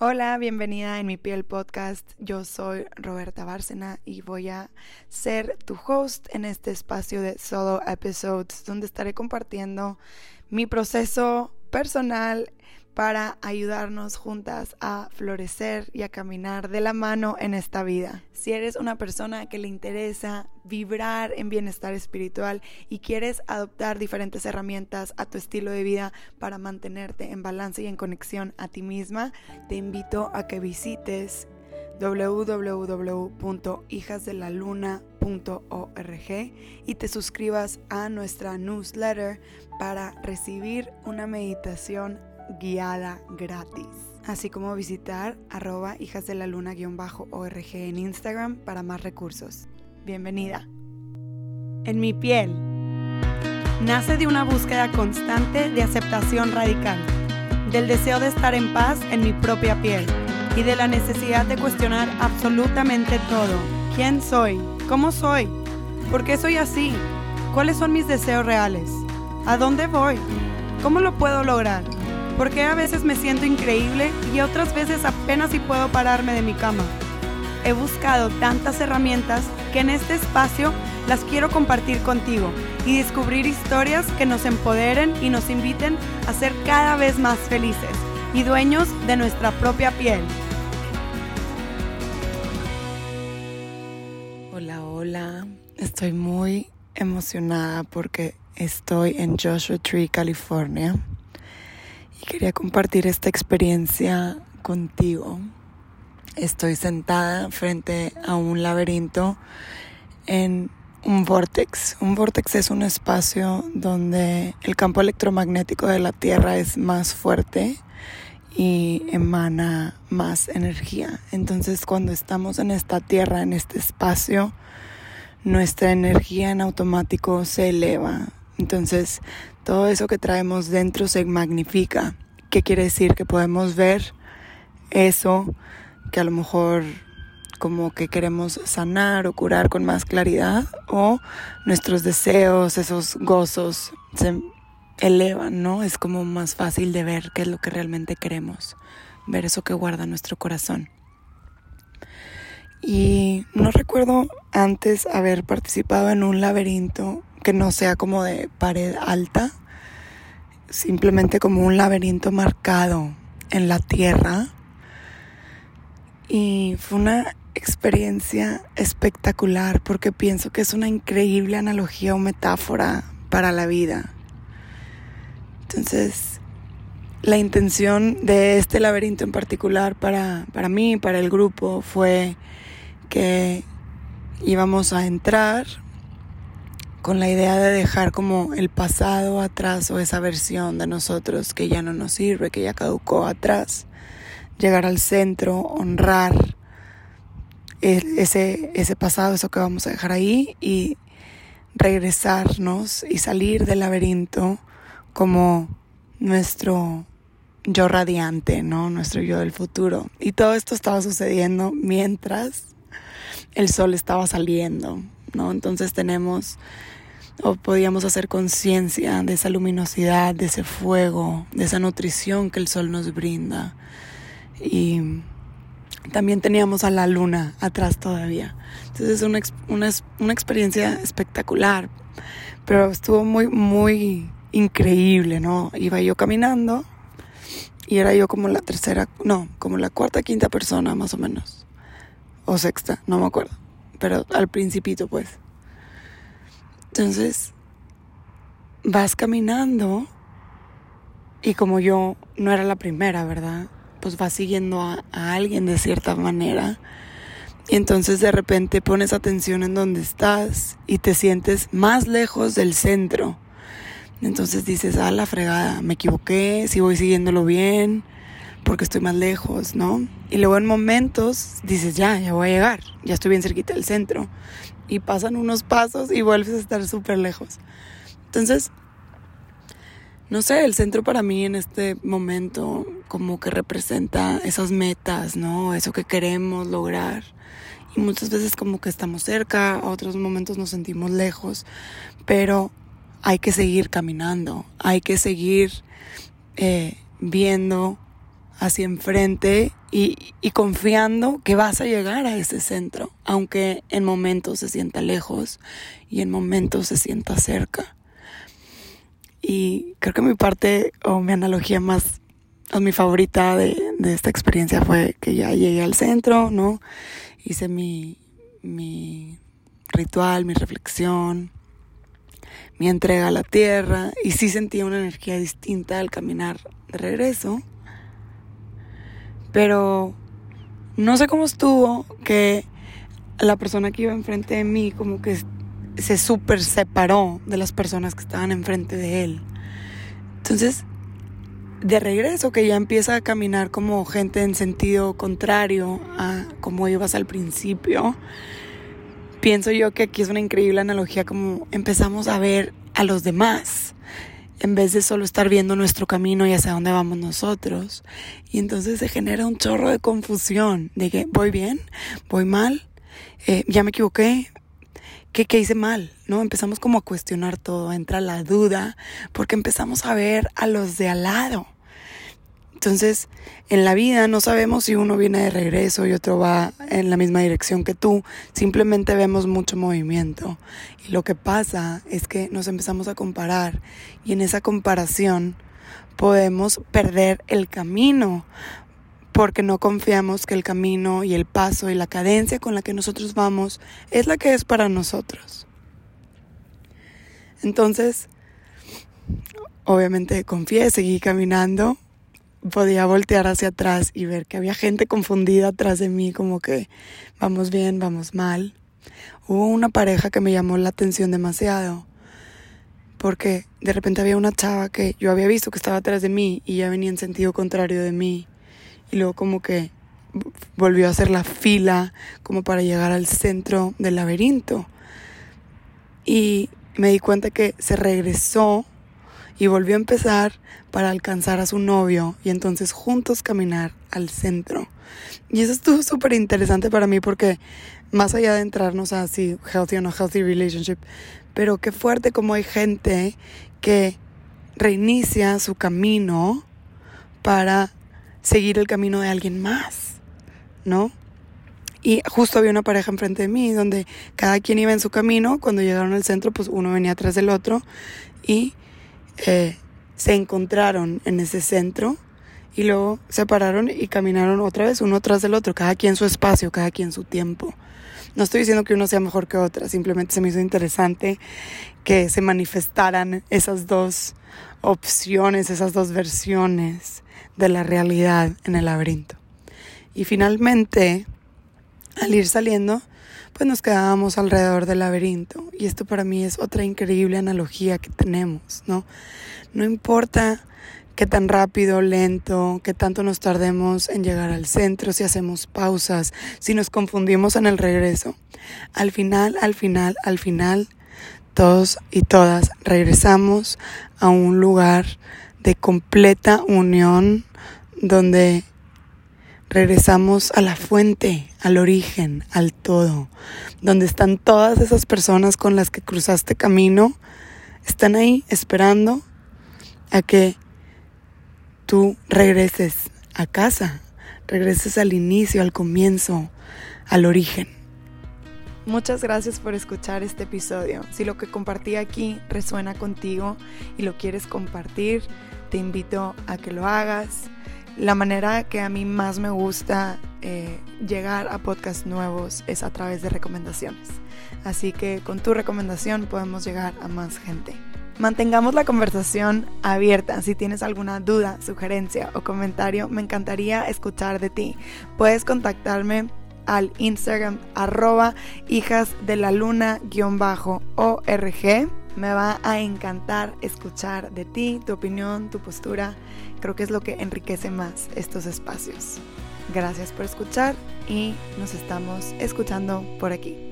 Hola, bienvenida en mi piel podcast. Yo soy Roberta Bárcena y voy a ser tu host en este espacio de solo episodes donde estaré compartiendo mi proceso personal para ayudarnos juntas a florecer y a caminar de la mano en esta vida. Si eres una persona que le interesa vibrar en bienestar espiritual y quieres adoptar diferentes herramientas a tu estilo de vida para mantenerte en balance y en conexión a ti misma, te invito a que visites www.hijasdelaluna.org y te suscribas a nuestra newsletter para recibir una meditación guiada gratis. Así como visitar arroba hijas de la luna-org en Instagram para más recursos. Bienvenida. En mi piel. Nace de una búsqueda constante de aceptación radical, del deseo de estar en paz en mi propia piel y de la necesidad de cuestionar absolutamente todo. ¿Quién soy? ¿Cómo soy? ¿Por qué soy así? ¿Cuáles son mis deseos reales? ¿A dónde voy? ¿Cómo lo puedo lograr? Porque a veces me siento increíble y otras veces apenas si puedo pararme de mi cama. He buscado tantas herramientas que en este espacio las quiero compartir contigo y descubrir historias que nos empoderen y nos inviten a ser cada vez más felices y dueños de nuestra propia piel. Hola, hola. Estoy muy emocionada porque estoy en Joshua Tree, California y quería compartir esta experiencia contigo. Estoy sentada frente a un laberinto en un vortex. Un vortex es un espacio donde el campo electromagnético de la Tierra es más fuerte y emana más energía. Entonces cuando estamos en esta Tierra, en este espacio, nuestra energía en automático se eleva. Entonces todo eso que traemos dentro se magnifica. ¿Qué quiere decir? Que podemos ver eso que a lo mejor como que queremos sanar o curar con más claridad o nuestros deseos, esos gozos se elevan, ¿no? Es como más fácil de ver qué es lo que realmente queremos, ver eso que guarda nuestro corazón. Y no recuerdo antes haber participado en un laberinto que no sea como de pared alta, simplemente como un laberinto marcado en la tierra. Y fue una experiencia espectacular porque pienso que es una increíble analogía o metáfora para la vida. Entonces, la intención de este laberinto en particular para, para mí, para el grupo, fue que íbamos a entrar con la idea de dejar como el pasado atrás o esa versión de nosotros que ya no nos sirve, que ya caducó atrás, llegar al centro, honrar ese, ese pasado, eso que vamos a dejar ahí y regresarnos y salir del laberinto como nuestro yo radiante, ¿no? Nuestro yo del futuro. Y todo esto estaba sucediendo mientras el sol estaba saliendo, ¿no? Entonces tenemos o podíamos hacer conciencia de esa luminosidad, de ese fuego, de esa nutrición que el sol nos brinda. Y también teníamos a la luna atrás todavía. Entonces es una, una, una experiencia espectacular, pero estuvo muy, muy increíble, ¿no? Iba yo caminando y era yo como la tercera, no, como la cuarta, quinta persona más o menos. O sexta, no me acuerdo. Pero al principito pues. Entonces, vas caminando y como yo no era la primera, ¿verdad? Pues vas siguiendo a, alguien de cierta manera. Y entonces de repente pones atención en donde estás y te sientes más lejos del centro. Entonces dices, ah, la fregada, me equivoqué, si voy siguiéndolo bien, porque estoy más lejos, ¿no? Y luego en momentos dices, ya, ya voy a llegar, ya estoy bien cerquita del centro y pasan unos pasos y vuelves a estar súper lejos. Entonces, no sé, el centro para mí en este momento como que representa esas metas, ¿no? Eso que queremos lograr. Y muchas veces como que estamos cerca, otros momentos nos sentimos lejos, pero hay que seguir caminando, hay que seguir eh, viendo hacia enfrente y, y, confiando que vas a llegar a ese centro, aunque en momentos se sienta lejos y en momentos se sienta cerca. Y creo que mi parte o mi analogía más, o mi favorita de, esta experiencia fue que ya llegué al centro, ¿no? Hice mi, mi ritual, mi reflexión, mi entrega a la tierra y sí sentía una energía distinta al caminar de regreso. Pero no sé cómo estuvo que la persona que iba enfrente de mí como que se súper separó de las personas que estaban enfrente de él. Entonces, de regreso que ya empieza a caminar como gente en sentido contrario a como ibas al principio, pienso yo que aquí es una increíble analogía como empezamos a ver a los demás en vez de solo estar viendo nuestro camino y hacia dónde vamos nosotros. Y entonces se genera un chorro de confusión de que voy bien, voy mal, eh, ya me equivoqué, ¿qué, ¿qué hice mal? ¿No? Empezamos como a cuestionar todo, entra la duda, porque empezamos a ver a los de al lado. Entonces, en la vida no sabemos si uno viene de regreso y otro va en la misma dirección que tú, simplemente vemos mucho movimiento. Y lo que pasa es que nos empezamos a comparar y en esa comparación podemos perder el camino porque no confiamos que el camino y el paso y la cadencia con la que nosotros vamos es la que es para nosotros. Entonces, obviamente confié, seguí caminando podía voltear hacia atrás y ver que había gente confundida atrás de mí, como que vamos bien, vamos mal. Hubo una pareja que me llamó la atención demasiado, porque de repente había una chava que yo había visto que estaba atrás de mí y ya venía en sentido contrario de mí, y luego como que volvió a hacer la fila como para llegar al centro del laberinto. Y me di cuenta que se regresó y volvió a empezar para alcanzar a su novio y entonces juntos caminar al centro. Y eso estuvo súper interesante para mí porque más allá de entrarnos a si healthy o no healthy relationship, pero qué fuerte como hay gente que reinicia su camino para seguir el camino de alguien más, ¿no? Y justo había una pareja enfrente de mí donde cada quien iba en su camino, cuando llegaron al centro pues uno venía atrás del otro y eh, se encontraron en ese centro y luego se pararon y caminaron otra vez uno tras del otro, cada quien su espacio, cada quien su tiempo. No estoy diciendo que uno sea mejor que otra, simplemente se me hizo interesante que se manifestaran esas dos opciones, esas dos versiones de la realidad en el laberinto. Y finalmente, al ir saliendo, pues nos quedábamos alrededor del laberinto. Y esto para mí es otra increíble analogía que tenemos, ¿no? No importa qué tan rápido, lento, qué tanto nos tardemos en llegar al centro, si hacemos pausas, si nos confundimos en el regreso. Al final, al final, al final, todos y todas regresamos a un lugar de completa unión donde regresamos a la fuente, al origen, al todo, donde están todas esas personas con las que cruzaste camino, están ahí esperando a que tú regreses a casa, regreses al inicio, al comienzo, al origen. Muchas gracias por escuchar este episodio. Si lo que compartí aquí resuena contigo y lo quieres compartir, te invito a que lo hagas la manera que a mí más me gusta eh, llegar a podcasts nuevos es a través de recomendaciones. Así que con tu recomendación podemos llegar a más gente. Mantengamos la conversación abierta. Si tienes alguna duda, sugerencia o comentario, me encantaría escuchar de ti. Puedes contactarme al Instagram arroba hijas de la luna org. Me va a encantar escuchar de ti, tu opinión, tu postura. Creo que es lo que enriquece más estos espacios. Gracias por escuchar y nos estamos escuchando por aquí.